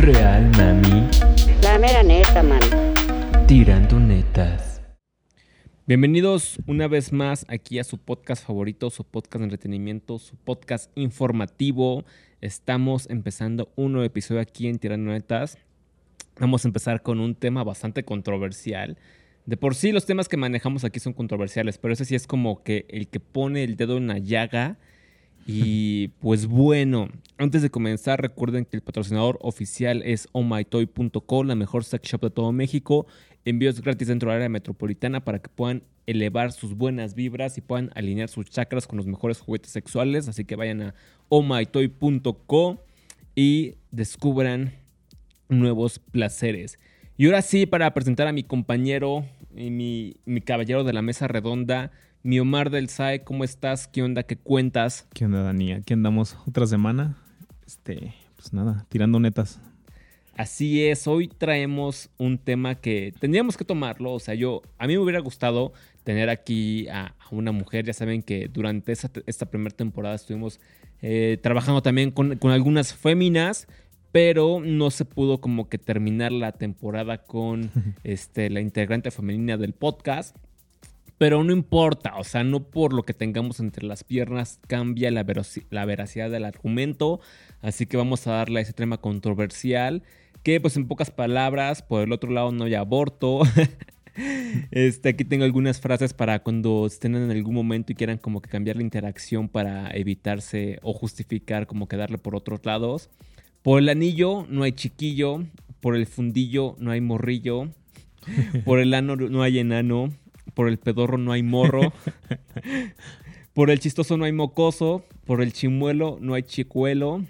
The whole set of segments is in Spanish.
Real, mami. La mera neta, man. Tirando netas. Bienvenidos una vez más aquí a su podcast favorito, su podcast de entretenimiento, su podcast informativo. Estamos empezando un nuevo episodio aquí en Tirando Netas. Vamos a empezar con un tema bastante controversial. De por sí los temas que manejamos aquí son controversiales, pero ese sí es como que el que pone el dedo en la llaga. Y pues bueno, antes de comenzar recuerden que el patrocinador oficial es ohmytoy.co, la mejor sex shop de todo México. Envíos gratis dentro del área metropolitana para que puedan elevar sus buenas vibras y puedan alinear sus chakras con los mejores juguetes sexuales. Así que vayan a ohmytoy.co y descubran nuevos placeres. Y ahora sí, para presentar a mi compañero y mi caballero de la mesa redonda, mi Omar del SAE, ¿cómo estás? ¿Qué onda? ¿Qué cuentas? ¿Qué onda, Dani? Aquí andamos otra semana. Este, pues nada, tirando netas. Así es, hoy traemos un tema que tendríamos que tomarlo. O sea, yo, a mí me hubiera gustado tener aquí a, a una mujer. Ya saben que durante esta, esta primera temporada estuvimos eh, trabajando también con, con algunas féminas, pero no se pudo como que terminar la temporada con este, la integrante femenina del podcast. Pero no importa, o sea, no por lo que tengamos entre las piernas cambia la, la veracidad del argumento. Así que vamos a darle a ese tema controversial. Que pues en pocas palabras, por el otro lado no hay aborto. Este, aquí tengo algunas frases para cuando estén en algún momento y quieran como que cambiar la interacción para evitarse o justificar como que darle por otros lados. Por el anillo no hay chiquillo, por el fundillo no hay morrillo, por el ano no hay enano, por el pedorro no hay morro, por el chistoso no hay mocoso, por el chimuelo no hay chicuelo,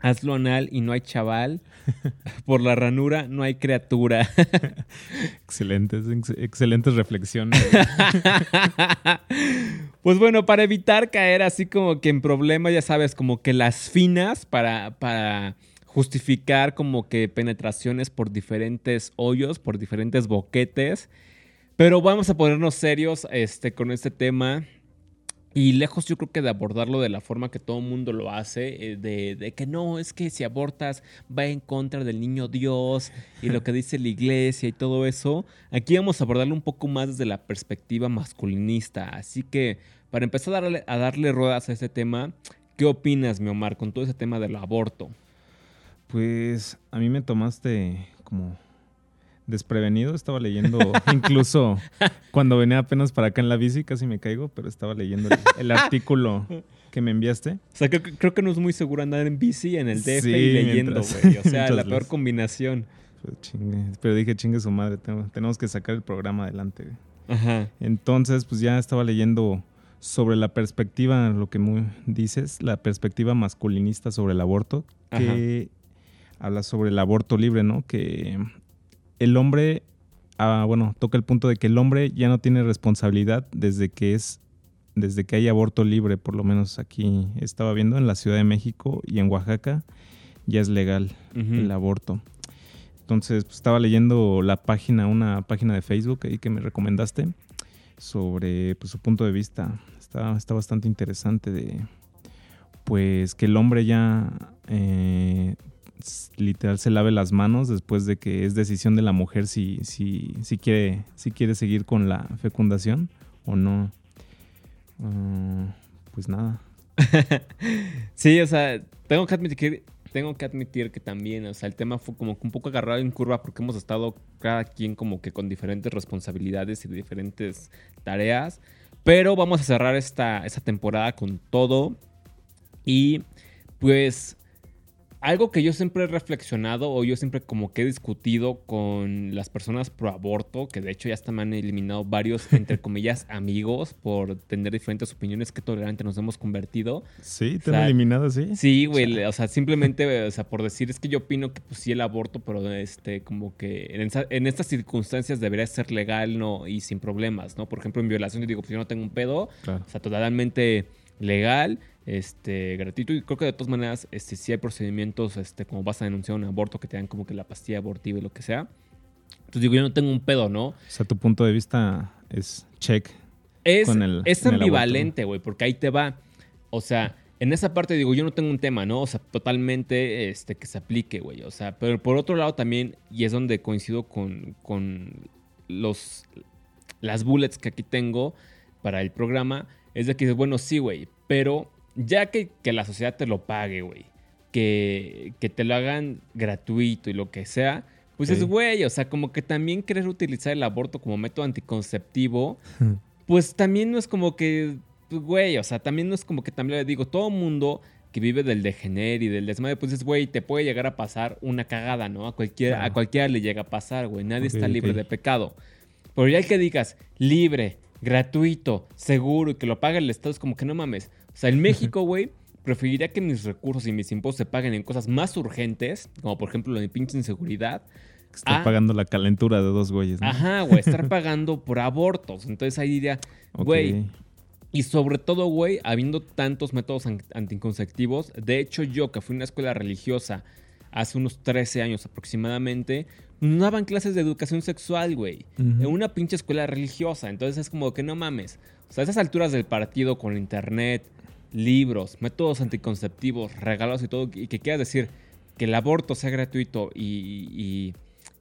hazlo anal y no hay chaval, por la ranura no hay criatura. Excelentes, ex- excelentes reflexiones. pues bueno, para evitar caer así como que en problemas, ya sabes, como que las finas para, para justificar como que penetraciones por diferentes hoyos, por diferentes boquetes. Pero vamos a ponernos serios este, con este tema. Y lejos yo creo que de abordarlo de la forma que todo el mundo lo hace, eh, de, de que no, es que si abortas va en contra del niño Dios y lo que dice la iglesia y todo eso, aquí vamos a abordarlo un poco más desde la perspectiva masculinista. Así que para empezar a darle, a darle ruedas a este tema, ¿qué opinas, mi Omar, con todo ese tema del aborto? Pues a mí me tomaste como desprevenido. Estaba leyendo, incluso cuando venía apenas para acá en la bici, casi me caigo, pero estaba leyendo el, el artículo que me enviaste. O sea, creo, que- creo que no es muy seguro andar en bici en el DF Sí, y leyendo, güey. O sea, la peor combinación. Pues, chingue. Pero dije, chingue su madre, tengo- tenemos que sacar el programa adelante. Ajá. Entonces, pues ya estaba leyendo sobre la perspectiva, lo que muy dices, la perspectiva masculinista sobre el aborto, que habla sobre el aborto libre, ¿no? Que el hombre, ah, bueno, toca el punto de que el hombre ya no tiene responsabilidad desde que es, desde que hay aborto libre, por lo menos aquí estaba viendo en la Ciudad de México y en Oaxaca ya es legal el aborto. Entonces, pues, estaba leyendo la página, una página de Facebook ahí que me recomendaste sobre pues, su punto de vista. Está, está bastante interesante de pues que el hombre ya eh, literal se lave las manos después de que es decisión de la mujer si, si, si quiere, si quiere seguir con la fecundación o no. Ah, pues nada. Sí, o sea, tengo que admitir, tengo que admitir que también, o sea, el tema fue como que un poco agarrado en curva porque hemos estado cada quien como que con diferentes responsabilidades y diferentes tareas. Pero vamos a cerrar esta, esta temporada con todo. Y pues algo que yo siempre he reflexionado o yo siempre como que he discutido con las personas pro aborto, que de hecho ya hasta me han eliminado varios, entre comillas, amigos por tener diferentes opiniones que tolerante nos hemos convertido. Sí, te O sea, han eliminado, sí. Sí, güey, o sea, simplemente, o sea, por decir, es que yo opino que pues sí el aborto, pero este, como que en, esa- en estas circunstancias debería ser legal, ¿no? Y sin problemas, ¿no? Por ejemplo, en violación, yo digo, pues yo no tengo un pedo, Claro. o sea, totalmente legal, este, gratuito, y creo que de todas maneras, este, sí hay procedimientos, este, como vas a denunciar un aborto, que te dan como que la pastilla abortiva y lo que sea. Entonces digo, yo no tengo un pedo, ¿no? O sea, tu punto de vista es check. Es, Con el- es ambivalente, güey, porque ahí te va. O sea, en esa parte digo, yo no tengo un tema, ¿no? O sea, totalmente este, que se aplique, güey. O sea, pero por otro lado también, y es donde coincido con, con los, las bullets que aquí tengo para el programa, es de que dices, bueno, sí, güey, pero ya que, que la sociedad te lo pague, güey, que, que te lo hagan gratuito y lo que sea, pues es, güey, o sea, como que también querer utilizar el aborto como método anticonceptivo, pues también no es como que, pues, güey, o sea, también no es como que también le digo, todo mundo que vive del degener y del desmadre, pues es, güey, te puede llegar a pasar una cagada, ¿no? A cualquiera, Claro. a cualquiera le llega a pasar, güey, nadie está libre de pecado. Pero ya que digas, libre, gratuito, seguro y que lo pague el Estado, es como que no mames. O sea, en México, güey, preferiría que mis recursos y mis impuestos se paguen en cosas más urgentes, como por ejemplo la de pinche inseguridad, Está Ah. pagando la calentura de dos güeyes. ¿no? Ajá, güey, estar pagando por abortos. Entonces ahí diría, güey, y sobre todo, güey, habiendo tantos métodos an- anticonceptivos, de hecho yo que fui a una escuela religiosa hace unos 13 años aproximadamente, no daban clases de educación sexual, güey. En una pinche escuela religiosa. Entonces es como que no mames. O sea, a esas alturas del partido con internet, libros, métodos anticonceptivos, regalos y todo, y que quieras decir que el aborto sea gratuito y, y-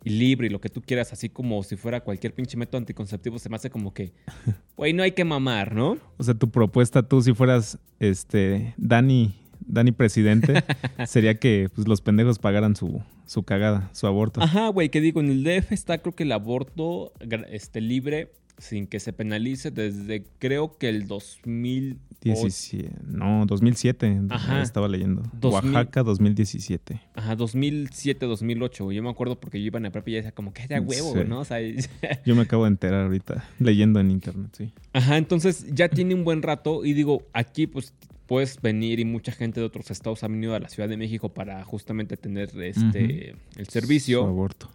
y libre y lo que tú quieras, así como si fuera cualquier pinche método anticonceptivo, se me hace como que, güey, no hay que mamar, ¿no? O sea, tu propuesta, tú si fueras este Dani, Dani presidente, sería que pues, los pendejos pagaran su, su cagada, su aborto. Ajá, güey, que digo, en el DF está creo que el aborto este, libre sin que se penalice desde creo que el 2000. 17, no, 2007, Ajá. estaba leyendo. 2000. Oaxaca 2017. Ajá, 2007, 2008, güey. Yo me acuerdo porque yo iba en la prepa y ya decía como que era huevo, Sí. ¿no? O sea, Yo me acabo de enterar ahorita leyendo en internet, sí. Ajá, entonces ya tiene un buen rato y digo, aquí pues puedes venir y mucha gente de otros estados ha venido a la Ciudad de México para justamente tener este el Su servicio aborto.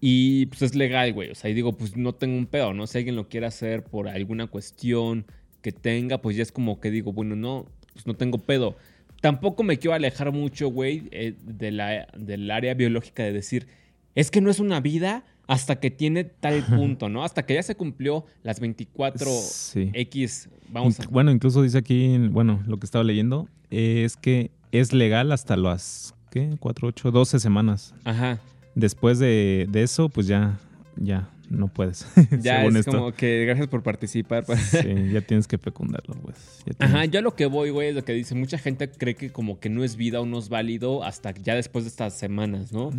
y pues es legal, güey. O sea, y digo, pues no tengo un pedo, ¿no? Si alguien lo quiere hacer por alguna cuestión que tenga, pues ya es como que digo, bueno, no, pues no tengo pedo. Tampoco me quiero alejar mucho, güey, eh, de la, del área biológica de decir, es que no es una vida hasta que tiene tal punto, ¿no? Hasta que ya se cumplió las 24 Sí. X, vamos a... Bueno, incluso dice aquí, bueno, lo que estaba leyendo, es que es legal hasta las, ¿qué? 4, 8, 12 semanas. Ajá. Después de, de eso, pues ya, ya no puedes. Ya según es esto. como que gracias por participar. pues. Sí, ya tienes que fecundarlo, pues. Tienes- Ajá, yo lo que voy, güey, es lo que dice. Mucha gente cree que como que no es vida o no es válido hasta ya después de estas semanas, ¿no?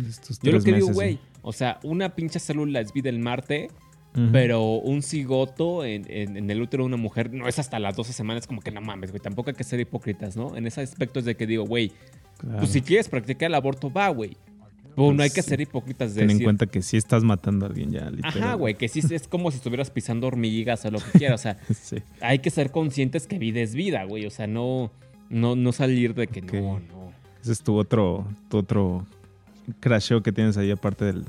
Yo lo que digo, güey, sí. o sea, una pinche célula es vida en Marte, Ujú. pero un cigoto en, en- en el útero de una mujer no es hasta las 12 semanas, como que no mames, güey. Tampoco hay que ser hipócritas, ¿no? En ese aspecto es de que digo, güey, Claro. pues si quieres practicar el aborto, va, güey. Pero no hay que Pues, ser hipócritas de Ten en decir, cuenta que sí estás matando a alguien ya, literal. Ajá, güey, que sí es como si estuvieras pisando hormigas o lo que quieras. O sea, Sí. hay que ser conscientes que vida es vida, güey. O sea, no, no, no salir de que Ok. no, no. Ese es tu otro, tu otro crasheo que tienes ahí, aparte del,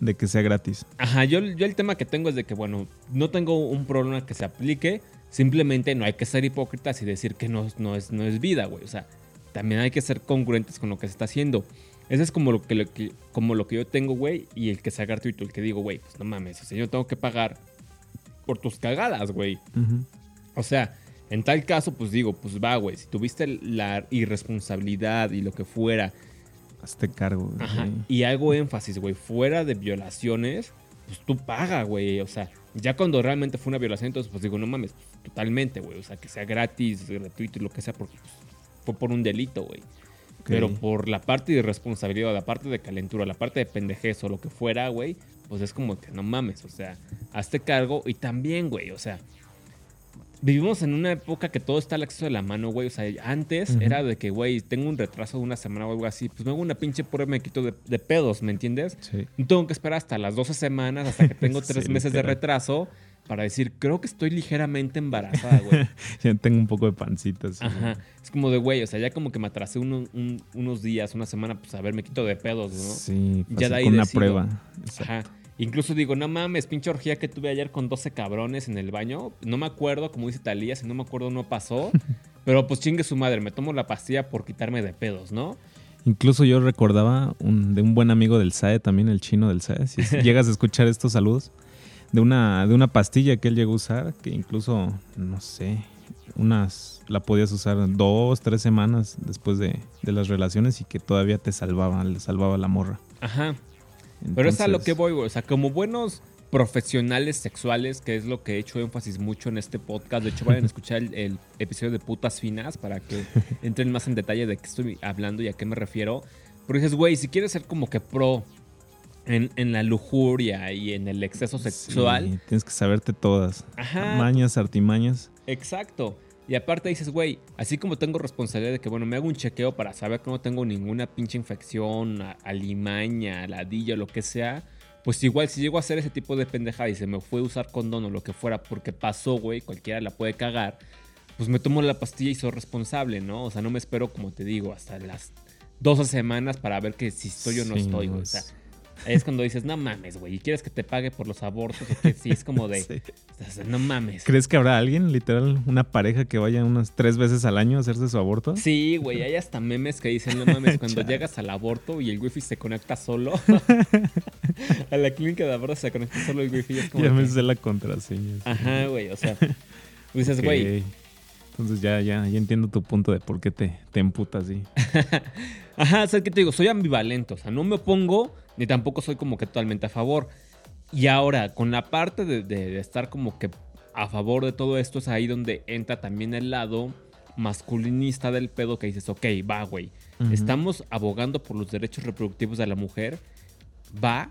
de que sea gratis. Ajá, yo, yo el tema que tengo es de que, bueno, no tengo un problema que se aplique. Simplemente no hay que ser hipócritas y decir que no, no, es, no es vida, güey. O sea, también hay que ser congruentes con lo que se está haciendo. Ese es como lo que, lo que- como lo que yo tengo, güey. Y el que sea gratuito, el que digo, güey, pues no mames. O sea, yo tengo que pagar por tus cagadas, güey. Ujú. O sea, en tal caso, pues digo, pues va, güey. Si tuviste la irresponsabilidad y lo que fuera, Hazte cargo. güey. ajá, y hago énfasis, güey, fuera de violaciones, pues tú paga, güey. O sea, ya cuando realmente fue una violación, entonces pues digo, no mames, pues, totalmente, güey. O sea, que sea gratis, gratuito y lo que sea, porque pues, fue por un delito, güey. Pero por la parte de irresponsabilidad, la parte de calentura, la parte de pendejez o lo que fuera, güey, pues es como que no mames, o sea, hazte cargo y también, güey, o sea, vivimos en una época que todo está al acceso de la mano, güey, o sea, antes era de que, güey, tengo un retraso de una semana o algo así, pues me hago una pinche prueba y me quito de, de pedos, ¿me entiendes? Sí. No tengo que esperar hasta las 12 semanas, hasta que tengo Sí, tres meses de retraso para decir, creo que estoy ligeramente embarazada, güey. Ya tengo un poco de pancita. sí. Ajá. Es como de, güey, o sea, ya como que me atrasé uno- un- unos días, una semana, pues a ver, me quito de pedos, ¿no? Sí, Ya pasé de ahí con una decido. prueba. Exacto. Ajá. Incluso digo, no mames, pinche orgía que tuve ayer con 12 cabrones en el baño. No me acuerdo, como dice Talía, si no me acuerdo no pasó. pero pues chingue su madre, me tomo la pastilla por quitarme de pedos, ¿no? Incluso yo recordaba un- de un buen amigo del SAE, también el chino del SAE. Si llegas a escuchar estos saludos, de una, de una pastilla que él llegó a usar, que incluso, no sé, unas, la podías usar dos, tres semanas después de, de las relaciones y que todavía te salvaba, le salvaba la morra. Ajá. Pero es a lo que voy, güey. O sea, como buenos profesionales sexuales, que es lo que he hecho énfasis mucho en este podcast. De hecho, vayan a escuchar el, el episodio de Putas Finas para que entren más en detalle de qué estoy hablando y a qué me refiero. Pero dices, güey, si quieres ser como que pro en, en la lujuria y en el exceso sexual, Sí, tienes que saberte todas. Ajá. Mañas, artimañas. Exacto. Y aparte dices, güey, así como tengo responsabilidad de que, bueno, me hago un chequeo para saber que no tengo ninguna pinche infección, alimaña, ladilla, lo que sea, pues igual si llego a hacer ese tipo de pendejada y se me fue a usar condón o lo que fuera porque pasó, güey, cualquiera la puede cagar, pues me tomo la pastilla y soy responsable, ¿no? O sea, no me espero, como te digo, hasta las 12 semanas para ver que si estoy o no Sí, estoy, güey. O sea, es cuando dices, no mames, güey, y quieres que te pague por los abortos, o que sí, es como de, Sí. no mames. ¿Crees que habrá alguien, literal, una pareja que vaya unas tres veces al año a hacerse su aborto? Sí, güey, hay hasta memes que dicen, no mames, cuando llegas al aborto y el wifi se conecta solo. a la clínica de aborto se conecta solo el wifi. es como Ya me que- sé la contraseña. Ajá, güey, o sea, dices, güey, Entonces ya, ya, ya entiendo tu punto de por qué te, te emputa así. ajá, o sea, ¿qué te digo? Soy ambivalente, o sea, no me opongo ni tampoco soy como que totalmente a favor. Y ahora, con la parte de, de- de estar como que a favor de todo esto, es ahí donde entra también el lado masculinista del pedo que dices, ok, va, güey, estamos abogando por los derechos reproductivos de la mujer, va,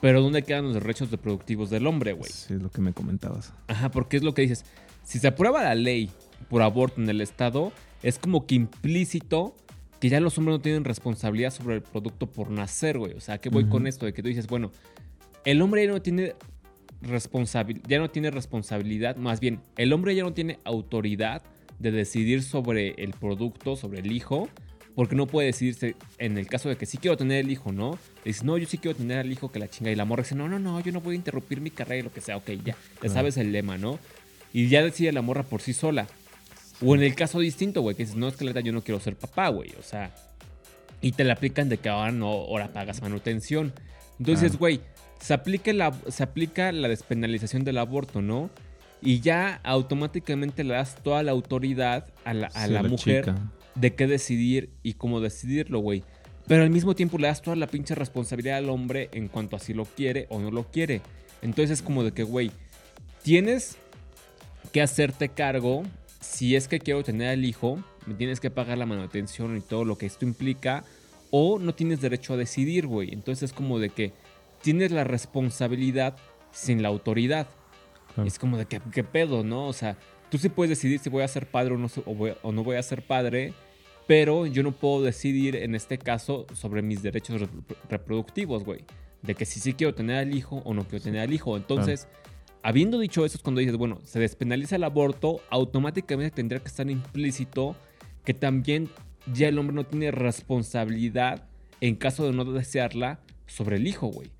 pero ¿dónde quedan los derechos reproductivos del hombre, güey? Sí, es lo que me comentabas. Ajá, porque es lo que dices. Si se aprueba la ley por aborto en el Estado, es como que implícito que ya los hombres no tienen responsabilidad sobre el producto por nacer, güey. O sea, ¿qué voy con esto? De que tú dices, bueno, el hombre ya no tiene responsabilidad, ya no tiene responsabilidad, más bien, el hombre ya no tiene autoridad de decidir sobre el producto, sobre el hijo, porque no puede decidirse en el caso de que sí quiero tener el hijo, ¿no? Le dices, no, yo sí quiero tener al hijo que la chinga. Y la morra dice, no, no, no, yo no voy a interrumpir mi carrera y lo que sea. Ok, ya, ya sabes el lema, ¿no? Y ya decide la morra por sí sola. O en el caso distinto, güey, que dices, no, es que la neta yo no quiero ser papá, güey. O sea, y te la aplican de que ahora no, ahora pagas manutención. Entonces, güey, se aplica, la, se aplica la despenalización del aborto, ¿no? Y ya automáticamente le das toda la autoridad a la, a Sí, la mujer chica. de qué decidir y cómo decidirlo, güey. Pero al mismo tiempo le das toda la pinche responsabilidad al hombre en cuanto a si lo quiere o no lo quiere. Entonces es como de que, güey, tienes que hacerte cargo. Si es que quiero tener al hijo, me tienes que pagar la manutención y todo lo que esto implica. O no tienes derecho a decidir, güey. Entonces es como de que tienes la responsabilidad sin la autoridad. Claro. Es como de que, ¿qué pedo, no? O sea, tú sí puedes decidir si voy a ser padre o no, o voy- o no voy a ser padre, pero yo no puedo decidir en este caso sobre mis derechos repro- reproductivos, güey. De que si sí quiero tener al hijo o no quiero tener al hijo. Entonces, habiendo dicho eso, es cuando dices, bueno, se despenaliza el aborto, automáticamente tendría que estar implícito que también ya el hombre no tiene responsabilidad en caso de no desearla sobre el hijo, güey.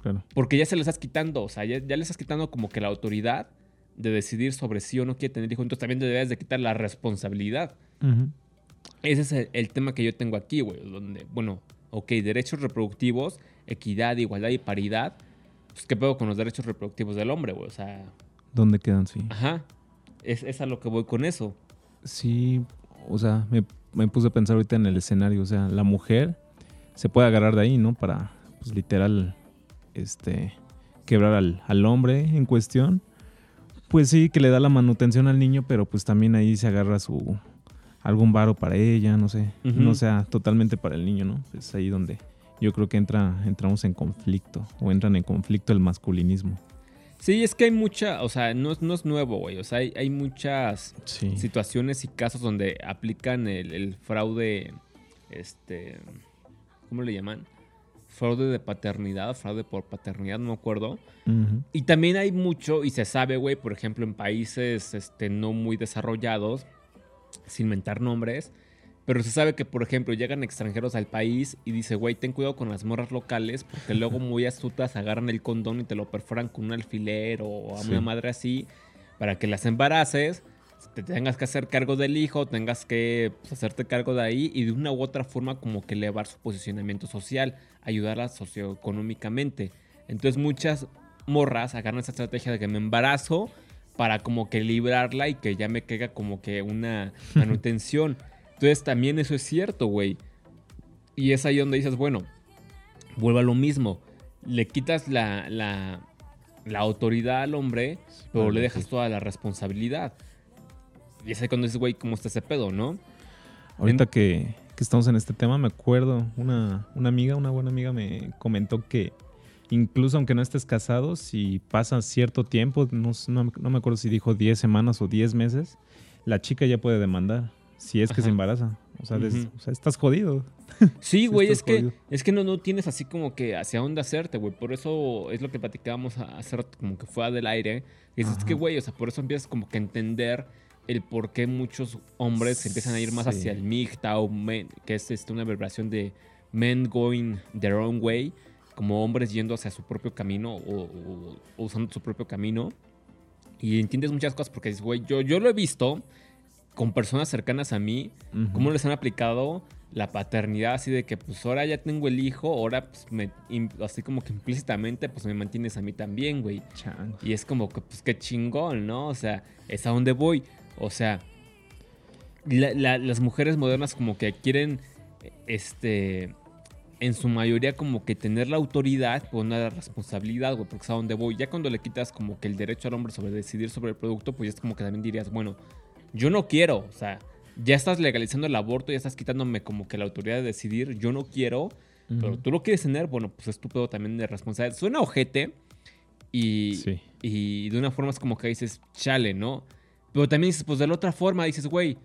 Claro. Porque ya se le estás quitando, o sea, ya, ya le estás quitando como que la autoridad de decidir sobre si o no quiere tener hijo. Entonces también debes de quitar la responsabilidad. Ese es el, el tema que yo tengo aquí, güey. Donde, bueno, ok, derechos reproductivos, equidad, igualdad y paridad. Pues, ¿qué pedo con los derechos reproductivos del hombre, güey? O sea, ¿Dónde quedan? Sí. ajá. Es, es a lo que voy con eso. Sí, o sea, me, me puse a pensar ahorita en el escenario. O sea, la mujer se puede agarrar de ahí, ¿no? Para, pues literal, este, quebrar al, al hombre en cuestión. Pues sí, que le da la manutención al niño, pero pues también ahí se agarra su algún varo para ella, no sé. No sea totalmente para el niño, ¿no? Es ahí donde yo creo que entra, entramos en conflicto, o entran en conflicto el masculinismo. Sí, es que hay mucha, o sea, no, es- no es nuevo, güey. O sea, hay, hay muchas Sí. situaciones y casos donde aplican el, el fraude, este, ¿cómo le llaman? Fraude de paternidad, fraude por paternidad, no me acuerdo. Y también hay mucho, y se sabe, güey, por ejemplo, en países este, no muy desarrollados, sin mentar nombres, pero se sabe que, por ejemplo, llegan extranjeros al país y dice, güey, ten cuidado con las morras locales, porque luego muy astutas agarran el condón y te lo perforan con un alfiler o a Sí. una madre así, para que las embaraces, te tengas que hacer cargo del hijo, tengas que pues, hacerte cargo de ahí y de una u otra forma como que elevar su posicionamiento social, ayudarla socioeconómicamente. Entonces muchas morras agarran esa estrategia de que me embarazo para como que librarla y que ya me caiga como que una manutención. Entonces también eso es cierto, güey. Y es ahí donde dices, bueno, vuelve a lo mismo. Le quitas la, la, la autoridad al hombre, pero le dejas toda la responsabilidad. Y es ahí cuando dices, güey, ¿cómo está ese pedo, no? Ahorita que, que estamos en este tema, me acuerdo, una, una amiga, una buena amiga me comentó que incluso aunque no estés casado, si pasa cierto tiempo, no, no- no me acuerdo si dijo 10 semanas o 10 meses, la chica ya puede demandar si es que se embaraza. O sea, des- o sea, estás jodido. Sí, Sí, güey, es que, es que no, no tienes así como que hacia dónde hacerte, güey. Por eso es lo que platicábamos a- hace rato, como que fuera del aire. Y es que, güey, o sea, por eso empiezas como que a entender el por qué muchos hombres se empiezan a ir más Sí. hacia el MGTOW, men- que es este, una vibración de men going their own way, como hombres yendo hacia su propio camino o, o- o usando su propio camino. Y entiendes muchas cosas porque dices, güey, yo, yo lo he visto con personas cercanas a mí, Ujú. cómo les han aplicado la paternidad así de que pues ahora ya tengo el hijo, ahora pues me, así como que implícitamente pues me mantienes a mí también, güey. Chango. Y es como que pues qué chingón, ¿no? O sea, es a donde voy. O sea, la- la- las mujeres modernas como que quieren, este, en su mayoría como que tener la autoridad, pero no la responsabilidad, güey, porque es a donde voy. Ya cuando le quitas como que el derecho al hombre sobre decidir sobre el producto, pues ya es como que también dirías, bueno, yo no quiero, o sea, ya estás legalizando el aborto, ya estás quitándome como que la autoridad de decidir, yo no quiero, pero tú lo quieres tener, bueno, pues es tu pedo también de responsabilidad. Suena ojete y, Sí. y de una forma es como que dices, chale, ¿no? Pero también dices, pues de la otra forma dices, güey,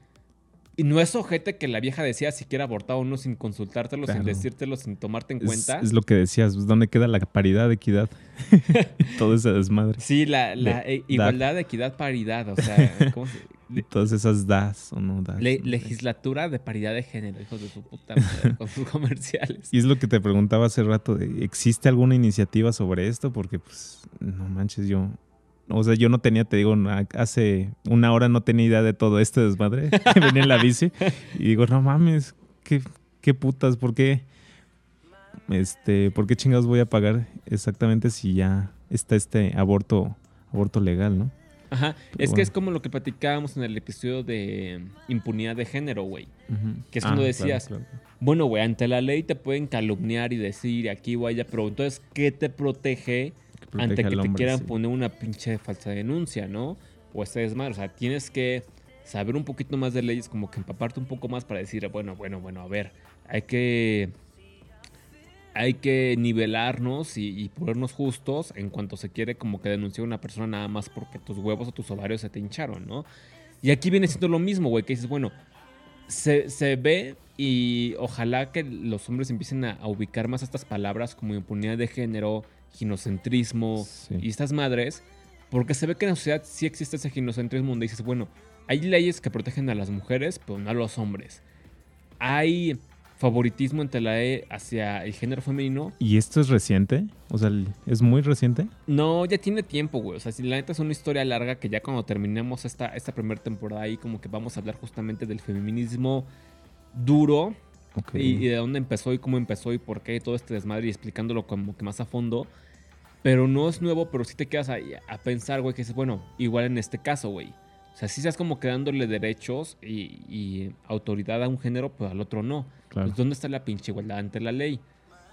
y no es ojete que la vieja decía si quiere abortar o no sin consultártelo, sin decírtelo, sin tomarte en Es, cuenta. es lo que decías, pues, ¿dónde queda la paridad, equidad? Todo ese desmadre. Sí, la, la de- eh, igualdad, equidad, paridad, o sea, ¿cómo se- le- Todas esas das o no das. le- no sé. legislatura de paridad de género, hijos de su puta madre, con sus comerciales. Y es lo que te preguntaba hace rato, de, ¿existe alguna iniciativa sobre esto? Porque, pues, no manches, yo... O sea, yo no tenía, te digo, hace una hora no tenía idea de todo este desmadre. Venía en la bici y digo, no mames, qué, qué putas, ¿por qué? Este, ¿por qué chingados voy a pagar exactamente si ya está este aborto, aborto legal, no? Ajá, Pero es que es como lo que platicábamos en el episodio de impunidad de género, güey. Que es cuando Ah, decías, claro, claro. Bueno, güey, ante la ley te pueden calumniar y decir aquí o allá, pero entonces, ¿qué te protege, protege ante que al te quieran sí. poner una pinche falsa denuncia, ¿no? O este desmadre. O sea, tienes que saber un poquito más de leyes, como que empaparte un poco más para decir, bueno, bueno, bueno, a ver, hay que. Hay que nivelarnos y, y ponernos justos en cuanto se quiere como que denunciar a una persona nada más porque tus huevos o tus ovarios se te hincharon, ¿no? Y aquí viene siendo lo mismo, güey, que dices, bueno, se, se ve y ojalá que los hombres empiecen a, a ubicar más estas palabras como impunidad de género, ginocentrismo Sí. y estas madres, porque se ve que en la sociedad sí existe ese ginocentrismo donde dices, bueno, hay leyes que protegen a las mujeres, pero no a los hombres. Hay favoritismo entre la E hacia el género femenino. ¿Y esto es reciente? O sea, ¿es muy reciente? No, ya tiene tiempo, güey. O sea, si la neta es una historia larga que ya cuando terminemos esta, esta primera temporada ahí como que vamos a hablar justamente del feminismo duro, Y, y de dónde empezó y cómo empezó y por qué y todo este desmadre y explicándolo como que más a fondo. Pero no es nuevo, pero sí te quedas ahí a pensar, güey, que dices, bueno, igual en este caso, güey. O sea, sí estás como que dándole derechos y, y autoridad a un género, pero al otro no. claro. Pues, ¿Dónde está la pinche igualdad ante la ley?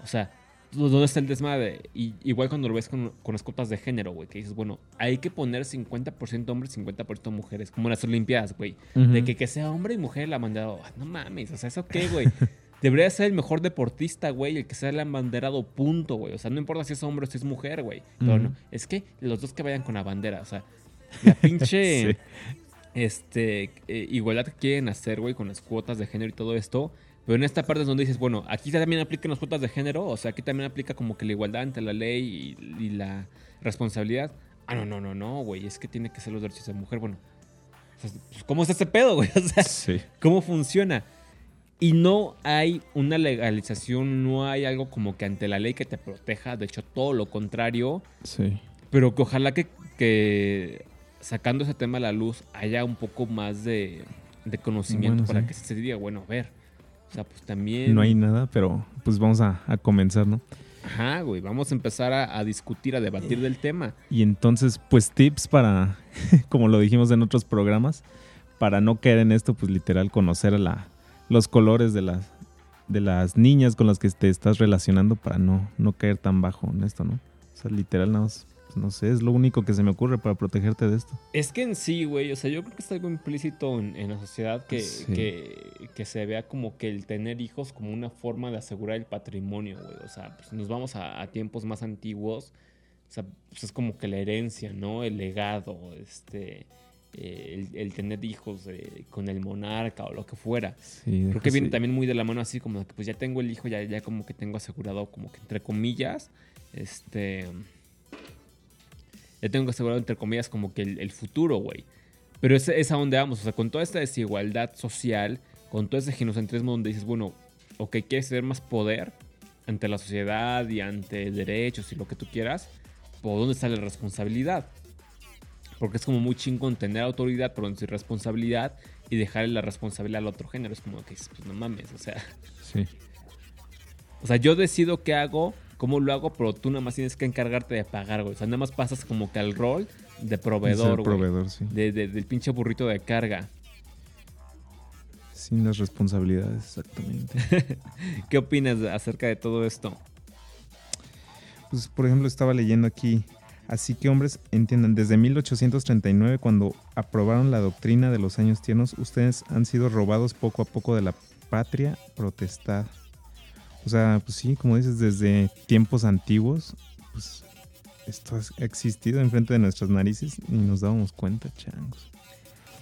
O sea, ¿dónde está el desmadre? Y, igual cuando lo ves con, con las cuotas de género, güey, que dices, bueno, hay que poner 50% hombres, 50% mujeres, como en las Olimpiadas, güey. De que, que sea hombre y mujer la abanderado. Ah, No mames, o sea, ¿eso qué, güey? Debería ser el mejor deportista, güey, el que sea el abanderado, punto, güey. O sea, no importa si es hombre o si es mujer, güey. Pero no, es que los dos que vayan con la bandera, o sea, la pinche Sí. este, eh, igualdad que quieren hacer, güey, con las cuotas de género y todo esto. Pero en esta parte es donde dices, bueno, aquí también aplican las cuotas de género, o sea, aquí también aplica como que la igualdad ante la ley y, y la responsabilidad. Ah, no, no, no, no, güey, es que tiene que ser los derechos de la mujer. Bueno, o sea, pues, ¿cómo es ese pedo, güey? O sea, Sí. ¿cómo funciona? Y no hay una legalización, no hay algo como que ante la ley que te proteja, de hecho, todo lo contrario. Sí. Pero que ojalá que, que sacando ese tema a la luz haya un poco más de, de conocimiento Bueno, para sí. que se diga, bueno, a ver. O sea, pues también. No hay nada, pero pues vamos a, a comenzar, ¿no? Ajá, güey, vamos a empezar a, a discutir, a debatir del tema. Y entonces, pues tips para, como lo dijimos en otros programas, para no caer en esto, pues literal conocer la, los colores de las, de las niñas con las que te estás relacionando para no, no caer tan bajo en esto, ¿no? O sea, literal, nada más, pues, no sé, es lo único que se me ocurre para protegerte de esto. Es que en sí, güey, o sea, yo creo que está algo implícito en, en la sociedad que, Sí. que, que se vea como que el tener hijos como una forma de asegurar el patrimonio, güey. O sea, pues nos vamos a, a tiempos más antiguos. O sea, pues es como que la herencia, ¿no? El legado, este, eh, el, el tener hijos eh, con el monarca o lo que fuera. Sí, Creo que sí. viene también muy de la mano así como de que pues ya tengo el hijo, ya, ya como que tengo asegurado como que entre comillas, este... Ya tengo asegurado entre comillas como que el, el futuro, güey. Pero es, es a donde vamos, o sea, con toda esta desigualdad social, con todo ese genocentrismo donde dices, bueno, ok, quieres tener más poder ante la sociedad y ante derechos y lo que tú quieras, ¿por dónde está la responsabilidad? Porque es como muy chingón tener autoridad, pero sin responsabilidad y dejarle la responsabilidad al otro género. Es como que, pues no mames, o sea, Sí. o sea, yo decido qué hago, cómo lo hago, pero tú nada más tienes que encargarte de pagar, güey. O sea, nada más pasas como que al rol de proveedor, güey. proveedor, sí. De- de- del pinche burrito de carga. Sin las responsabilidades, exactamente. ¿Qué opinas acerca de todo esto? Pues, por ejemplo, estaba leyendo aquí. Así que hombres, entiendan, desde 1839, cuando aprobaron la doctrina de los años tiernos, ustedes han sido robados poco a poco de la patria protestad. O sea, pues sí, como dices, desde tiempos antiguos, pues esto ha existido enfrente de nuestras narices y nos dábamos cuenta, changos.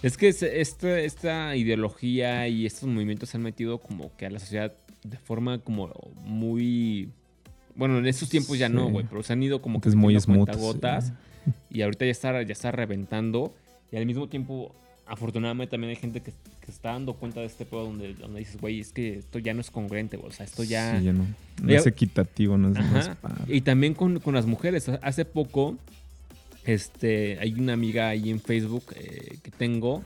Es que es- este- esta ideología y estos movimientos se han metido como que a la sociedad de forma como muy... Bueno, en estos tiempos ya no, güey, pero se han ido como que Es muy smooth. sí. y ahorita ya está, ya está reventando. Y al mismo tiempo, afortunadamente también hay gente que, que está dando cuenta de este pedo donde, donde dices, güey, es que esto ya no es congruente, güey. O sea, esto ya... Sí, ya no, no Ya- es equitativo, no es, no es. Y también con, con las mujeres. Hace poco, este, hay una amiga ahí en Facebook eh, que tengo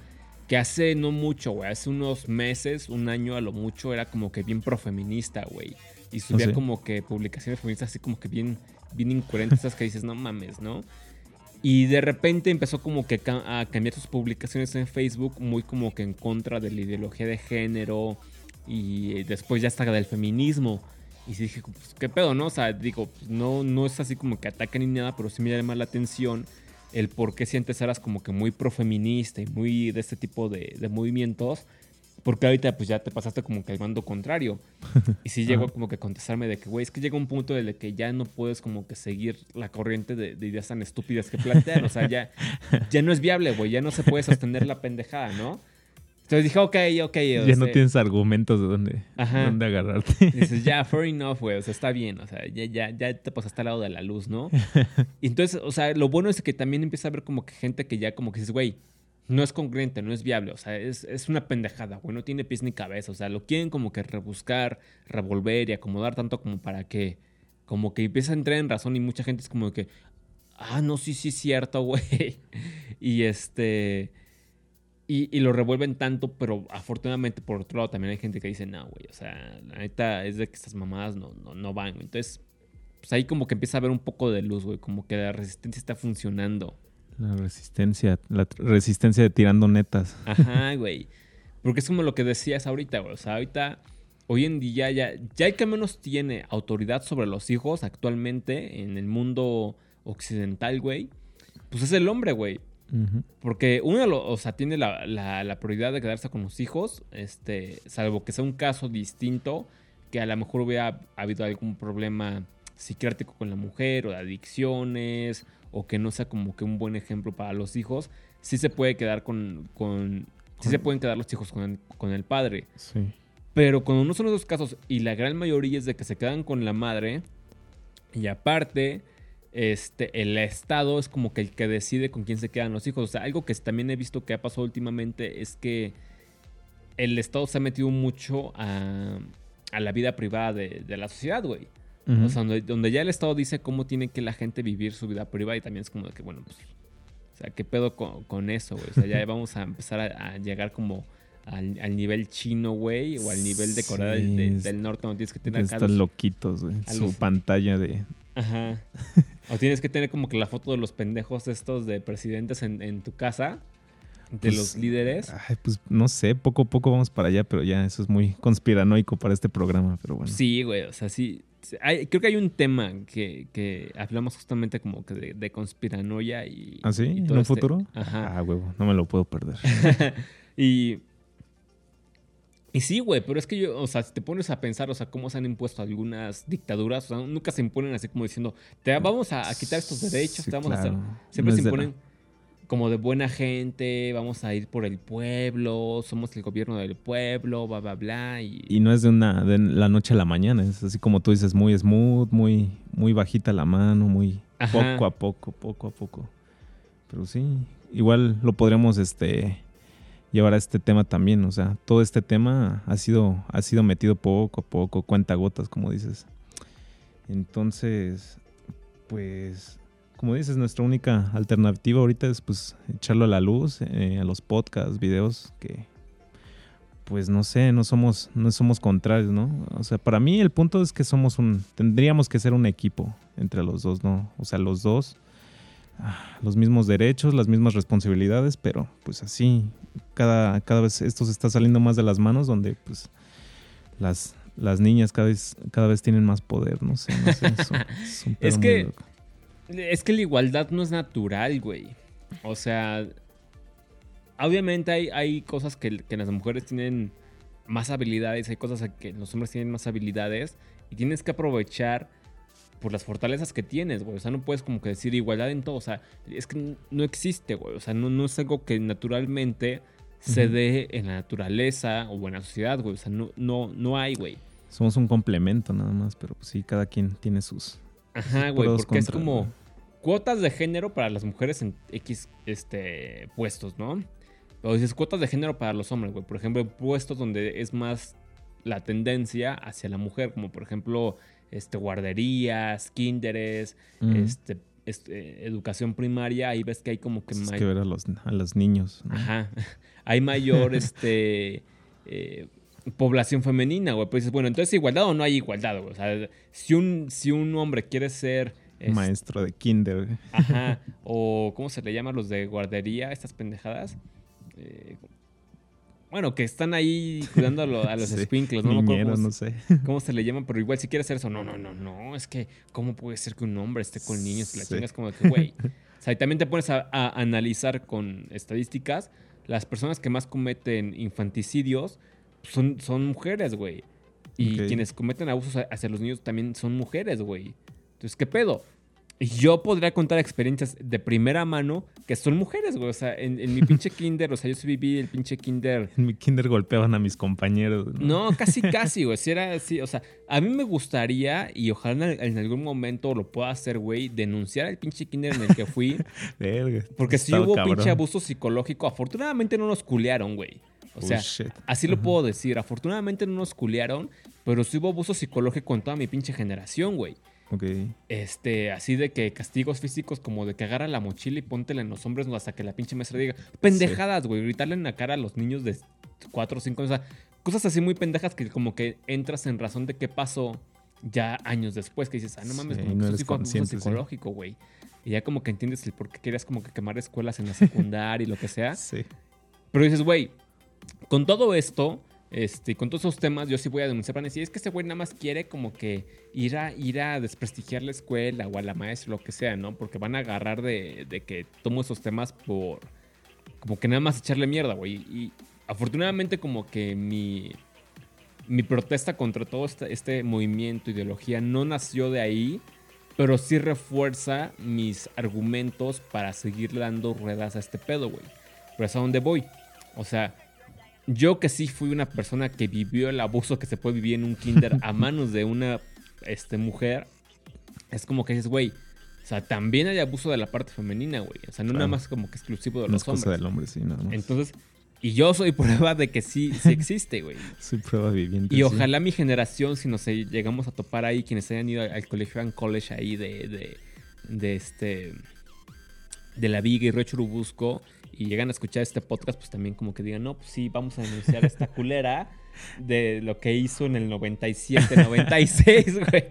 que hace no mucho, güey, hace unos meses, un año a lo mucho, era como que bien profeminista, güey. Y subía sí? como que publicaciones feministas así como que bien, bien incoherentes, esas que dices, no mames, ¿no? Y de repente empezó como que a cambiar sus publicaciones en Facebook muy como que en contra de la ideología de género y después ya hasta del feminismo. Y dije, pues, ¿qué pedo, no? O sea, digo, pues, no, no es así como que ataca ni nada, pero sí me llama la atención el por qué si antes eras como que muy profeminista y muy de este tipo de, de movimientos, porque ahorita pues ya te pasaste como que al bando contrario. Y sí llegó como que a contestarme de que, güey, es que llega un punto el que ya no puedes como que seguir la corriente de, de ideas tan estúpidas que plantean. O sea, ya, ya no es viable, güey, ya no se puede sostener la pendejada, ¿no? Entonces dije, ok, ok. Ya no sea, tienes argumentos de dónde, dónde agarrarte. Dices, ya, fair enough, güey. O sea, está bien. O sea, ya, ya, ya te pasaste al lado de la luz, ¿no? Y entonces, o sea, lo bueno es que también empieza a haber como que gente que ya como que dices, güey, no es congruente, no es viable. O sea, es, es una pendejada, güey. No tiene pies ni cabeza. O sea, lo quieren como que rebuscar, revolver y acomodar tanto como para que, como que empieza a entrar en razón y mucha gente es como que, ah, no, sí, sí, es cierto, güey. Y este... Y, y lo revuelven tanto, pero afortunadamente por otro lado también hay gente que dice, no, güey, o sea, la neta es de que estas mamadas no, no, no van. Entonces, pues ahí como que empieza a haber un poco de luz, güey, como que la resistencia está funcionando. La resistencia, la resistencia de tirando netas. Ajá, güey. Porque es como lo que decías ahorita, güey. O sea, ahorita, hoy en día ya, ya el que menos tiene autoridad sobre los hijos actualmente en el mundo occidental, güey, pues es el hombre, güey. Porque uno, o sea, tiene la, la- la prioridad de quedarse con los hijos, este, salvo que sea un caso distinto, que a lo mejor hubiera habido algún problema psiquiátrico con la mujer o de adicciones, o que no sea como que un buen ejemplo para los hijos, sí se puede quedar con, con sí se pueden quedar los hijos con el, con el padre. Sí. Pero cuando no son esos casos, y la gran mayoría es de que se quedan con la madre, y aparte, este, el Estado es como que el que decide con quién se quedan los hijos. O sea, algo que también he visto que ha pasado últimamente es que el Estado se ha metido mucho a, a la vida privada de, de la sociedad, güey. O sea, donde, donde ya el Estado dice cómo tiene que la gente vivir su vida privada y también es como de que, bueno, pues, o sea, ¿qué pedo con, con eso, güey? O sea, ya vamos a empezar a, a llegar como al, al nivel chino, güey, o al nivel de Corea Sí, del, del- es- del Norte, donde tienes que tener Están los- loquitos, güey. Su los- pantalla de... Ajá. O tienes que tener como que la foto de los pendejos estos de presidentes en, en tu casa, de Pues, los líderes. Ay, pues no sé, poco a poco vamos para allá, pero ya eso es muy conspiranoico para este programa, pero bueno. Sí, güey, o sea, sí. Hay- creo que hay un tema que, que hablamos justamente como que de, de conspiranoia y... ¿Ah, sí? y ¿En un este- futuro? Ajá. Ah, huevo, no me lo puedo perder. y... Y sí, güey, pero es que yo, o sea, si te pones a pensar, o sea, cómo se han impuesto algunas dictaduras, o sea, nunca se imponen así como diciendo, te vamos a, a quitar estos derechos, Sí, te vamos a hacer... Siempre No se de imponen como de buena gente, vamos a ir por el pueblo, somos el gobierno del pueblo, bla, bla, bla. Y, Y no es de una de la noche a la mañana, es así como tú dices, muy smooth, muy, muy bajita la mano, muy Ajá. poco a poco, poco a poco. Pero sí, igual lo podríamos este llevar a este tema también, o sea, todo este tema ha sido ha sido metido poco a poco, cuenta gotas, como dices. Entonces, pues como dices, nuestra única alternativa ahorita es pues echarlo a la luz, eh, a los podcasts, videos que pues no sé, no somos, no somos contrarios, ¿no? O sea, para mí el punto es que somos un, tendríamos que ser un equipo entre los dos, ¿no? O sea, los dos, ah, los mismos derechos, las mismas responsabilidades, pero pues así, cada, cada vez esto se está saliendo más de las manos, donde pues las, las niñas cada vez, cada vez tienen más poder, no sé, no sé. Es que- loco. Es que la igualdad no es natural, güey. O sea, obviamente hay, hay cosas que, que las mujeres tienen más habilidades, hay cosas que los hombres tienen más habilidades y tienes que aprovechar por las fortalezas que tienes, güey. O sea, no puedes como que decir igualdad en todo. O sea, es que no existe, güey. O sea, no, no es algo que naturalmente se dé en la naturaleza o en la sociedad, güey. O sea, no, no, no hay, güey. Somos un complemento nada más, pero pues sí, cada quien tiene sus... Ajá, güey, porque es contras, como. Cuotas de género para las mujeres en X este, puestos, ¿no? O dices cuotas de género para los hombres, güey. Por ejemplo, puestos donde es más la tendencia hacia la mujer, como por ejemplo, este, guarderías, kinderes, Mm. este, este, educación primaria, ahí ves que hay como que Pues es may- que ver a los, a los niños. ¿no? Ajá. Hay mayor este eh, población femenina, güey. Pues dices, bueno, entonces igualdad o no hay igualdad, güey. O sea, si un, si un hombre quiere ser. Este, Maestro de kinder. Ajá. O ¿cómo se le llama los de guardería? Estas pendejadas. Eh, bueno, que están ahí cuidando a, lo- a los Sí, sprinkles, ¿no? Niñeros, cómo, no sé. cómo se le llama, pero igual si quiere hacer eso, no, no, no, no. Es que, ¿cómo puede ser que un hombre esté con niños? Y la Sí. chinga es como de que, güey. O sea, y también te pones a, a analizar con estadísticas, las personas que más cometen infanticidios son, son mujeres, güey. Y quienes cometen abusos hacia los niños también son mujeres, güey. Entonces, ¿qué pedo? Yo podría contar experiencias de primera mano que son mujeres, güey. O sea, en, en mi pinche kinder, o sea, yo sí viví el pinche kinder En mi kinder golpeaban a mis compañeros. no, casi, casi, güey. Si era así, o sea, a mí me gustaría, y ojalá en, algún momento lo pueda hacer, güey, denunciar el pinche kinder en el que fui. Verga, Porque si hubo cabrón. pinche abuso psicológico, afortunadamente no nos culearon, güey. O sea, así lo puedo decir. Afortunadamente no nos culearon, pero sí hubo abuso psicológico en toda mi pinche generación, güey. Ok. Este, así de que castigos físicos como de que agarra la mochila y póntela en los hombres hasta que la pinche maestra diga pendejadas, güey, gritarle en la cara a los niños de 4 o 5 años, o sea, cosas así muy pendejas que como que entras en razón de qué pasó ya años después, que dices, ah, no mames, Sí, como no que sí sí. psicológico, güey. Y ya como que entiendes el por qué querías como que quemar escuelas en la secundaria y lo que sea. Sí. Pero dices, güey, con todo esto, este, con todos esos temas, yo sí voy a denunciar para decir, es que ese güey nada más quiere como que ir a, ir a desprestigiar la escuela o a la maestra, lo que sea, ¿no? Porque van a agarrar de, que tomo esos temas por, como que nada más echarle mierda, güey. Y afortunadamente como que mi, mi protesta contra todo este, este movimiento, ideología, no nació de ahí, pero sí refuerza mis argumentos para seguir dando ruedas a este pedo, güey. Pero es a donde voy. O sea, yo que sí fui una persona que vivió el abuso que se puede vivir en un kinder a manos de una este, mujer, es como que dices, güey, o sea, también hay abuso de la parte femenina, güey. O sea, no nada más como que exclusivo de No los es cosa hombres. del hombre, sí, nada más. Entonces, y yo soy prueba de que sí, sí existe, güey. Soy prueba viviente. Y sí. ojalá mi generación, si nos llegamos a topar ahí, quienes hayan ido al, al colegio and college ahí de, de, de este de la Viga y Río Churubusco y llegan a escuchar este podcast, pues también como que digan, no, pues sí, vamos a denunciar a esta culera de lo que hizo en el 97, 96, güey.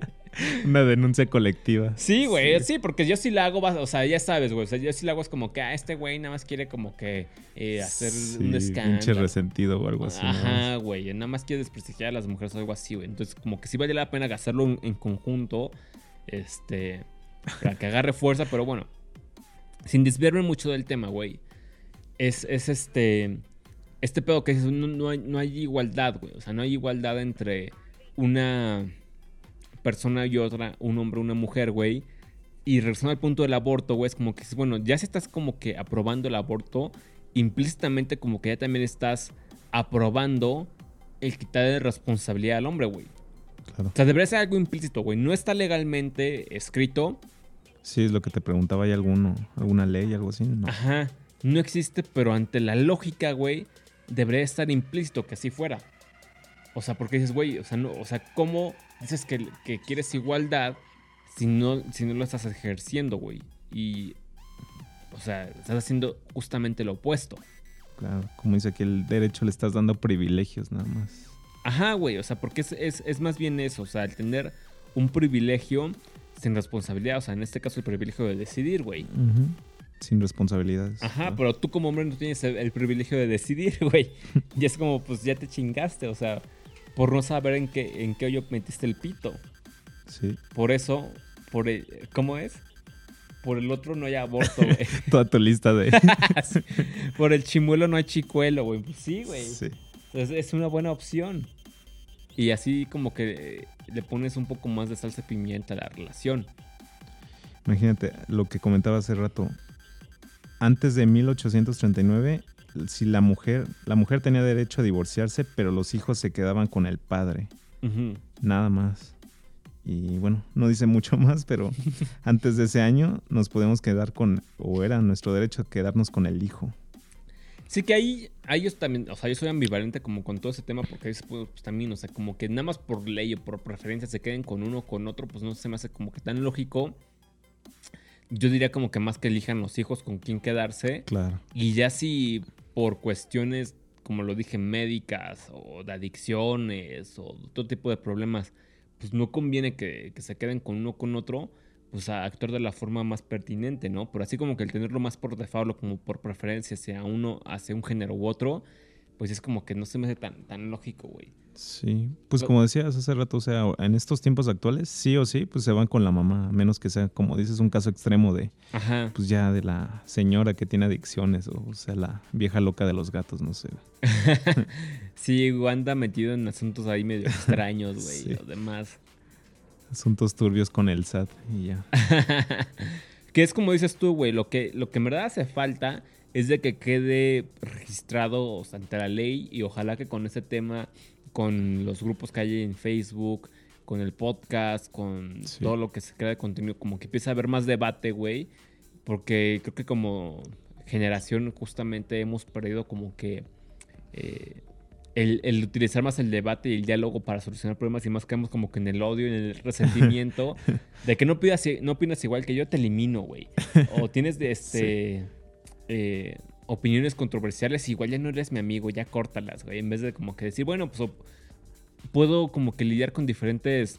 Una denuncia colectiva. Sí, güey, sí. porque yo sí la hago, o sea, ya sabes, güey, o sea, yo sí la hago es como que, ah, este güey nada más quiere como que eh, hacer un Sí, escándalo. Pinche resentido o algo así. Ajá, güey, nada más quiere desprestigiar a las mujeres o algo así, güey. Entonces, como que sí vale la pena hacerlo en, en conjunto, este, para que agarre fuerza, pero bueno, sin desviarme mucho del tema, güey. Es, es este, este pedo que dices, no, no hay, no hay igualdad, güey. O sea, no hay igualdad entre una persona y otra, un hombre, una mujer, güey. Y regresando al punto del aborto, güey, es como que, bueno, ya si estás como que aprobando el aborto, implícitamente como que ya también estás aprobando el quitarle responsabilidad al hombre, güey. Claro. O sea, debería ser algo implícito, güey. No está legalmente escrito. Sí, es lo que te preguntaba. ¿Hay alguno, alguna ley, algo así? No. Ajá. No existe, pero ante la lógica, güey, debería estar implícito que así fuera. O sea, porque dices, güey, o sea, no, o sea, ¿cómo dices que, que quieres igualdad si no, si no lo estás ejerciendo, güey? Y, o sea, estás haciendo justamente lo opuesto. Claro, como dice aquí, el derecho le estás dando privilegios nada más. Ajá, güey, o sea, porque es, es, es más bien eso, o sea, el tener un privilegio sin responsabilidad, o sea, en este caso el privilegio de decidir, güey. Sin responsabilidades. Ajá, pero tú como hombre no tienes el, el privilegio de decidir, güey. Y es como, pues ya te chingaste, o sea, por no saber en qué, en qué hoyo metiste el pito. Sí. Por eso, por el, ¿cómo es? Por el otro no hay aborto, güey. Toda tu lista de. por el chimuelo no hay chicuelo, güey. Pues sí, güey. sí. Entonces es una buena opción. Y así como que eh, le pones un poco más de salsa y pimienta a la relación. Imagínate lo que comentaba hace rato. Antes de 1839, si la mujer, la mujer tenía derecho a divorciarse, pero los hijos se quedaban con el padre. Nada más. Y bueno, no dice mucho más, pero antes de ese año nos podemos quedar con, o era nuestro derecho quedarnos con el hijo. Sí que ahí, ahí yo también, o sea, yo soy ambivalente como con todo ese tema porque ahí se puede, pues también, o sea, como que nada más por ley o por preferencia se queden con uno o con otro, pues no se me hace como que tan lógico. Yo diría como que más que elijan los hijos con quién quedarse. Claro. Y ya si por cuestiones, como lo dije, médicas o de adicciones o todo tipo de problemas, pues no conviene que, que se queden con uno o con otro, pues a actuar de la forma más pertinente, ¿no? Pero así como que el tenerlo más por default o como por preferencia hacia uno, hacia un género u otro, pues es como que no se me hace tan, tan lógico, güey. Sí, pues como decías hace rato, o sea, en estos tiempos actuales, sí o sí, pues se van con la mamá, a menos que sea, como dices, un caso extremo de, Ajá. pues ya de la señora que tiene adicciones, o, o sea, la vieja loca de los gatos, no sé. sí, anda metido en asuntos ahí medio extraños, güey. Sí. Lo demás. Asuntos turbios con el SAT y ya. que es como dices tú, güey, lo que, lo que en verdad hace falta es de que quede registrado o sea, ante la ley y ojalá que con ese tema, con los grupos que hay en Facebook, con el podcast, con Sí. todo lo que se crea de contenido, como que empiece a haber más debate, güey, porque creo que como generación justamente hemos perdido como que eh, el, el utilizar más el debate y el diálogo para solucionar problemas y más caemos como que en el odio y en el resentimiento de que no opinas, no opinas igual que yo, te elimino, güey. O tienes de este eh, opiniones controversiales, igual ya no eres mi amigo, ya córtalas, güey. En vez de como que decir, bueno, pues puedo como que lidiar con diferentes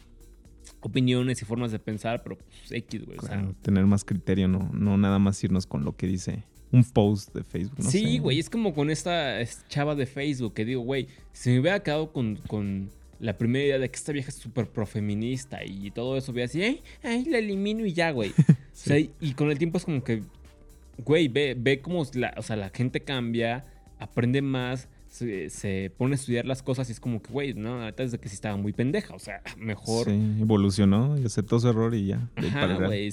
opiniones y formas de pensar, pero pues X, güey. o sea, tener más criterio, no, no nada más irnos con lo que dice un post de Facebook. No sí, güey, es como con esta es- chava de Facebook que digo, güey, si me hubiera quedado con, con la primera idea de que esta vieja es súper profeminista y todo eso, hubiera así, ay, ay, la elimino y ya, güey. O sea, y, y con el tiempo es como que, güey, ve, ve cómo la, o sea, la gente cambia, aprende más, se, se pone a estudiar las cosas y es como que, güey, no, ahorita desde que sí estaba muy pendeja, o sea, mejor. Sí, evolucionó y aceptó su error y ya. Ajá, güey,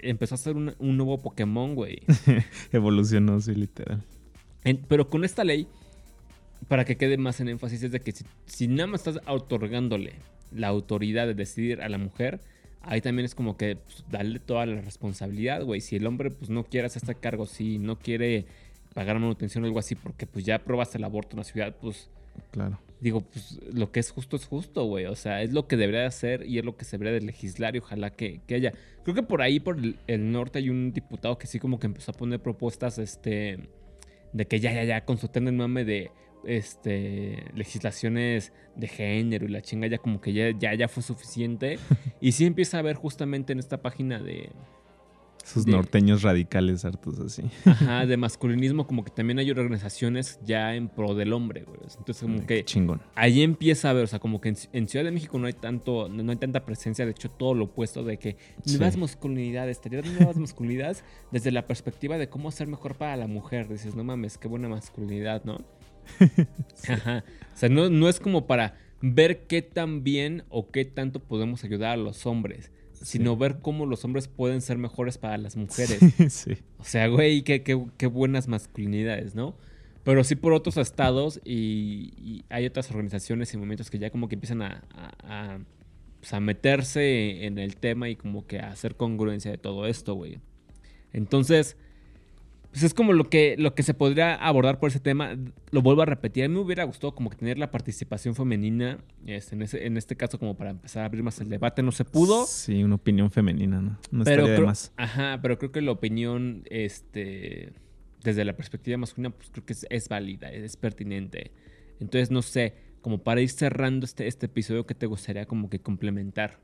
empezó a ser un, un nuevo Pokémon, güey. Evolucionó, sí, literal. En- pero con esta ley, para que quede más en énfasis, es de que si, si nada más estás otorgándole la autoridad de decidir a la mujer, ahí también es como que pues, darle toda la responsabilidad, güey. Si el hombre pues no quiere hacer este cargo, si no quiere pagar manutención o algo así, porque pues ya aprobaste el aborto en la ciudad, pues Claro. digo, pues lo que es justo es justo, güey. O sea, es lo que debería hacer y es lo que se debería de legislar y ojalá que, que haya. Creo que por ahí, por el, el norte, hay un diputado que sí como que empezó a poner propuestas, este, de que ya, ya, ya, con su el mame de, este, legislaciones de género y la chinga ya como que ya, ya, ya fue suficiente. y sí empieza a ver justamente en esta página de, Sus de- norteños radicales hartos así. Ajá, de masculinismo, como que también hay organizaciones ya en pro del hombre, güey. Entonces, como Qué que chingón. ahí empieza a ver, o sea, como que en, en Ciudad de México no hay tanto, no, hay tanta presencia, de hecho, todo lo opuesto de que Sí. nuevas masculinidades, tener nuevas masculinidades desde la perspectiva de cómo ser mejor para la mujer. Dices, no mames, qué buena masculinidad, ¿no? Ajá. O sea, no, no es como para ver qué tan bien o qué tanto podemos ayudar a los hombres, sino ver cómo los hombres pueden ser mejores para las mujeres. sí. O sea, güey, qué, qué- qué buenas masculinidades, ¿no? Pero sí por otros estados y, y hay otras organizaciones y momentos que ya como que empiezan a, a- a, pues, a meterse en el tema y como que a hacer congruencia de todo esto, güey. Entonces, pues es como lo que, lo que se podría abordar por ese tema. Lo vuelvo a repetir, a mí me hubiera gustado como que tener la participación femenina, este, en, ese, en este caso como para empezar a abrir más el debate, no se pudo. Sí, una opinión femenina, ¿no? No Pero estaría de creo, más. ajá, pero creo que la opinión, este, desde la perspectiva masculina, pues creo que es, es válida, es pertinente. Entonces, no sé, como para ir cerrando este, este episodio, ¿qué te gustaría como que complementar?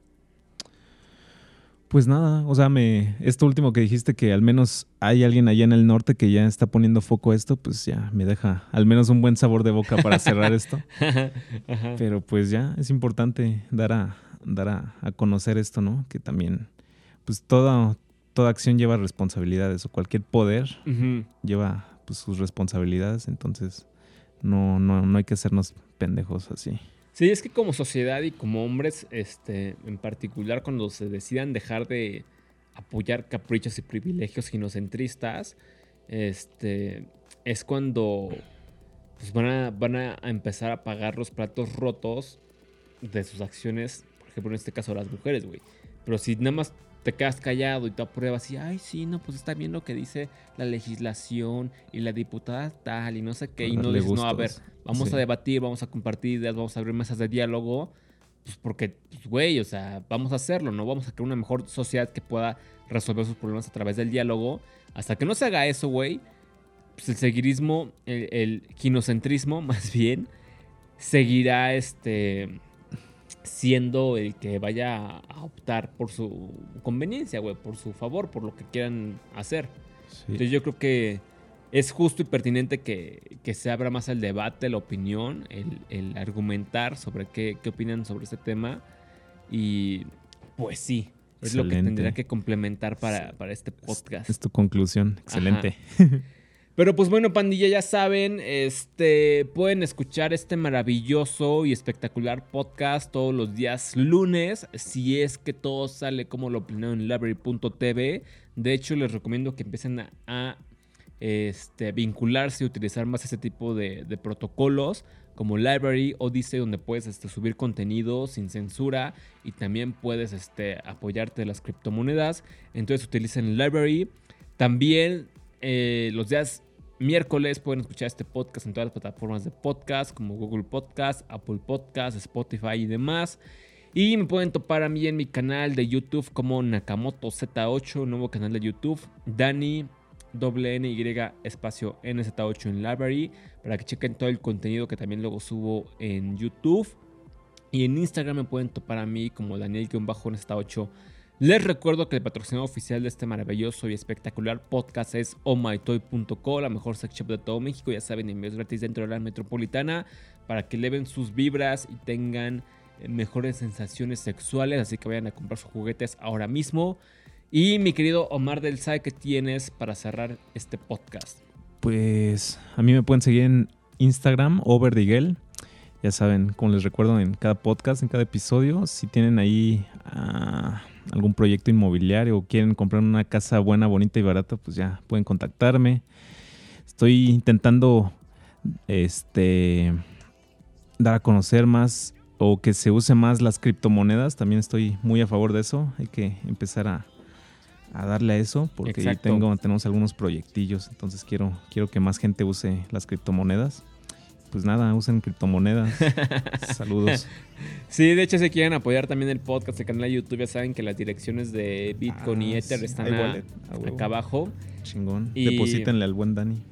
Pues nada, o sea, me esto último que dijiste que al menos hay alguien allá en el norte que ya está poniendo foco a esto, pues ya me deja al menos un buen sabor de boca para cerrar esto. Pero pues ya es importante dar a dar a, a conocer esto, ¿no? Que también pues toda toda acción lleva responsabilidades o cualquier poder lleva pues, sus responsabilidades, entonces no no no hay que hacernos pendejos así. Sí, es que como sociedad y como hombres, este, en particular cuando se decidan dejar de apoyar caprichos y privilegios ginocentristas, este, es cuando pues, van, a, van a empezar a pagar los platos rotos de sus acciones, por ejemplo, en este caso las mujeres, güey. Pero si nada más te quedas callado y te apruebas y, ay, sí, no, pues está bien lo que dice la legislación y la diputada tal y no sé qué, y no dices, no, a ver. Vamos Sí. a debatir, vamos a compartir ideas, vamos a abrir mesas de diálogo. Pues porque, pues, güey, o sea, vamos a hacerlo, ¿no? Vamos a crear una mejor sociedad que pueda resolver sus problemas a través del diálogo. Hasta que no se haga eso, güey, pues el seguirismo, el, el ginocentrismo, más bien, seguirá este siendo el que vaya a optar por su conveniencia, güey, por su favor, por lo que quieran hacer. Sí. Entonces yo creo que es justo y pertinente que, que se abra más el debate, la opinión, el, el argumentar sobre qué, qué opinan sobre este tema. Y pues sí, es lo que tendría que complementar para, para este podcast. Es tu conclusión, excelente. Pero pues bueno, pandilla, ya saben, este pueden escuchar este maravilloso y espectacular podcast todos los días lunes, si es que todo sale como lo planearon en library.tv. De hecho, les recomiendo que empiecen a, este, vincularse y utilizar más ese tipo de, de protocolos como Library, Odyssey, donde puedes este, subir contenido sin censura y también puedes este, apoyarte de las criptomonedas. Entonces utilicen Library. También eh, los días miércoles pueden escuchar este podcast en todas las plataformas de podcast como Google Podcast, Apple Podcast, Spotify y demás. Y me pueden topar a mí en mi canal de YouTube como Nakamoto Z8, nuevo canal de YouTube. Dani, doble N Y espacio NZ8 en Library para que chequen todo el contenido que también luego subo en YouTube. Y en Instagram me pueden topar a mí como Daniel-NZ8. Les recuerdo que el patrocinador oficial de este maravilloso y espectacular podcast es ohmytoy.co, la mejor sex shop de todo México. Ya saben, envíos gratis dentro de la metropolitana para que eleven sus vibras y tengan eh, mejores sensaciones sexuales. Así que vayan a comprar sus juguetes ahora mismo. Y mi querido Omar del SAE, ¿qué tienes para cerrar este podcast? Pues a mí me pueden seguir en Instagram, Overdiguel. Ya saben, como les recuerdo en cada podcast, en cada episodio, si tienen ahí ah, algún proyecto inmobiliario o quieren comprar una casa buena, bonita y barata, pues ya pueden contactarme. Estoy intentando este dar a conocer más o que se use más las criptomonedas. También estoy muy a favor de eso. Hay que empezar a, a darle a eso porque tengo, tenemos algunos proyectillos. Entonces quiero, quiero que más gente use las criptomonedas. Pues nada, usen criptomonedas. Saludos. Sí, de hecho, si quieren apoyar también el podcast, el canal de YouTube, ya saben que las direcciones de Bitcoin y Ah, Ether sí, están a- acá abajo. Chingón. Y- Deposítenle al buen Dani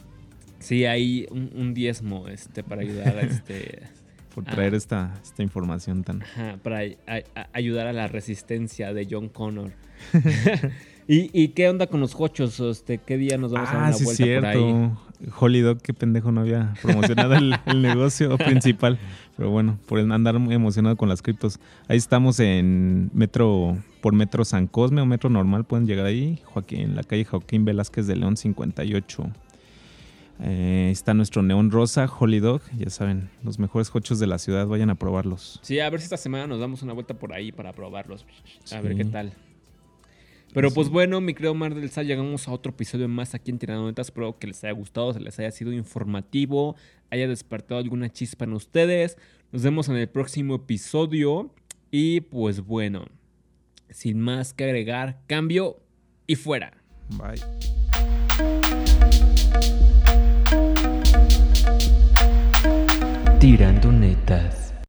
Sí, hay un, un diezmo este, para ayudar a este. por traer esta, esta información tan. Ajá, para a- ayudar a la resistencia de John Connor. ¿Y, y qué onda con los hochos? Este, ¿Qué día nos vamos a dar Ah, una sí, vuelta por ahí? cierto. Holy Dog, qué pendejo, no había promocionado el, el negocio principal. Pero bueno, por andar muy emocionado con las criptos. Ahí estamos en Metro, por Metro San Cosme o Metro Normal, pueden llegar ahí. Joaquín, en la calle Joaquín Velázquez de León 58. Eh, está nuestro neón rosa, Holy Dog. Ya saben, los mejores hochos de la ciudad, vayan a probarlos. Sí, a ver si esta semana nos damos una vuelta por ahí para probarlos. A Sí. ver qué tal. Pero Sí. pues bueno, mi querido Mar del Sal, llegamos a otro episodio más aquí en Tiranonetas. Espero que les haya gustado, se les haya sido informativo, haya despertado alguna chispa en ustedes. Nos vemos en el próximo episodio. Y pues bueno, sin más que agregar, cambio y fuera. Bye. Tirando netas.